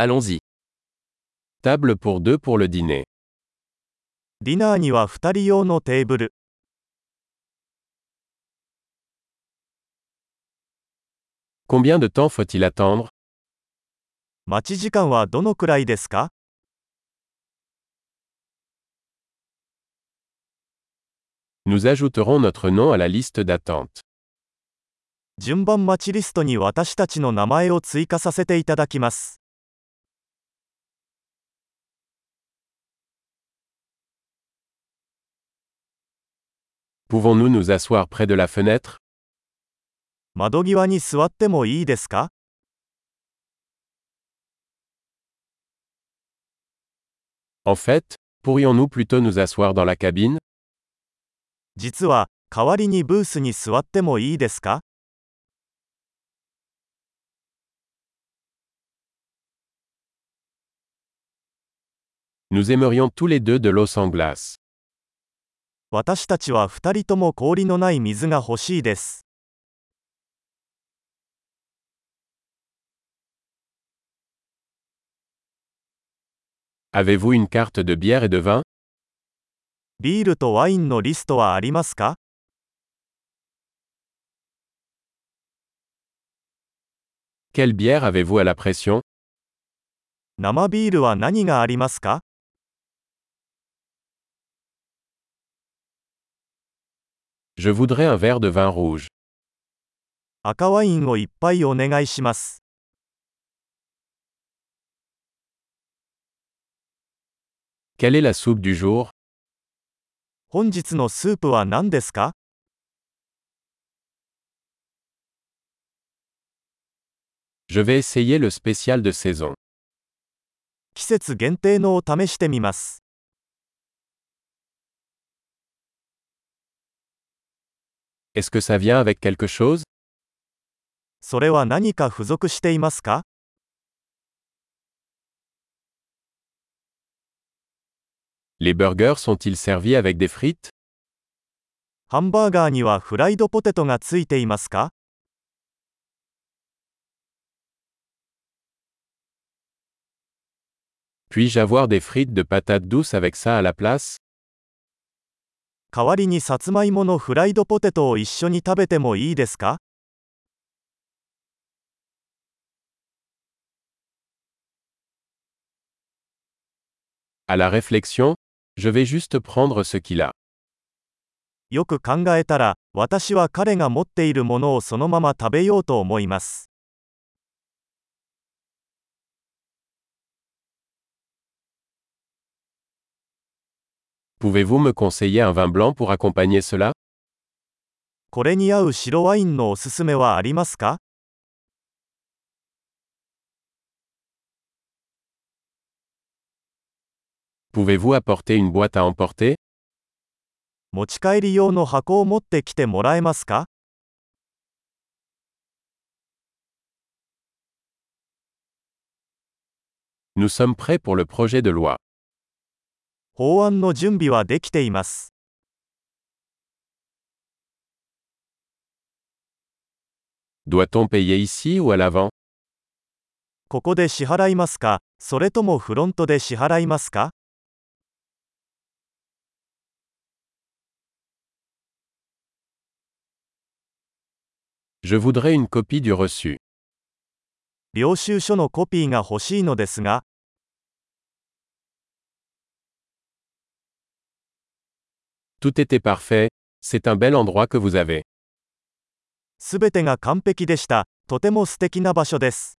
Allons-y. Table pour deux pour le dîner. ディナーには2人用のテーブル。 Combien de temps faut-il attendre 待ち時間はどのくらいですか Nous ajouterons notre nom à la liste d'attente. 順番待ちリストに私たちの名前を追加させていただきます。 Pouvons-nous nous asseoir près de la fenêtre 窓際に座ってもいいですか En fait, pourrions-nous plutôt nous asseoir dans la cabine 実は、代わりにブースに座ってもいいですか Nous aimerions tous les deux de l'eau sans glace. 私たちは2人とも氷のない水が欲しいです。Avez-vous une carte de bière et de vin ビールとワインのリストはありますか Quelle bière avez-vous à la pression 生ビールは何がありますか Je voudrais un verre de vin rouge. 赤ワインをいっぱいお願いします。 Quelle est la soupe du jour 本日のスープは何ですか Je vais essayer le spécial de saison. 季節限定のを試してみます。 Est-ce que ça vient avec quelque chose それは何か付属していますか Les burgers sont-ils servis avec des frites ハンバーガーにはフライドポテトがついていますか Puis-je avoir des frites de patates douces avec ça à la place 代わりにさつまいものフライドポテトを一緒に食べてもいいですか？Réflexion, je vais juste prendre ce qu'il a. よく考えたら、私は彼が持っているものをそのまま食べようと思います。Pouvez-vous me conseiller un vin blanc pour accompagner cela これに合う白ワインのおすすめはありますか Pouvez-vous apporter une boîte à emporter 持ち帰り用の箱を持ってきてもらえますか Nous sommes prêts pour le projet de loi. 法案の準備はできています。Doit-on payer ici ou à l'avant? ここで支払いますか？それともフロントで支払いますか？Je voudrais une copie du reçu. 領収書のコピーが欲しいのですが、Tout était parfait, c'est un bel endroit que vous avez. すべてが完璧でした。とても素敵な場所です。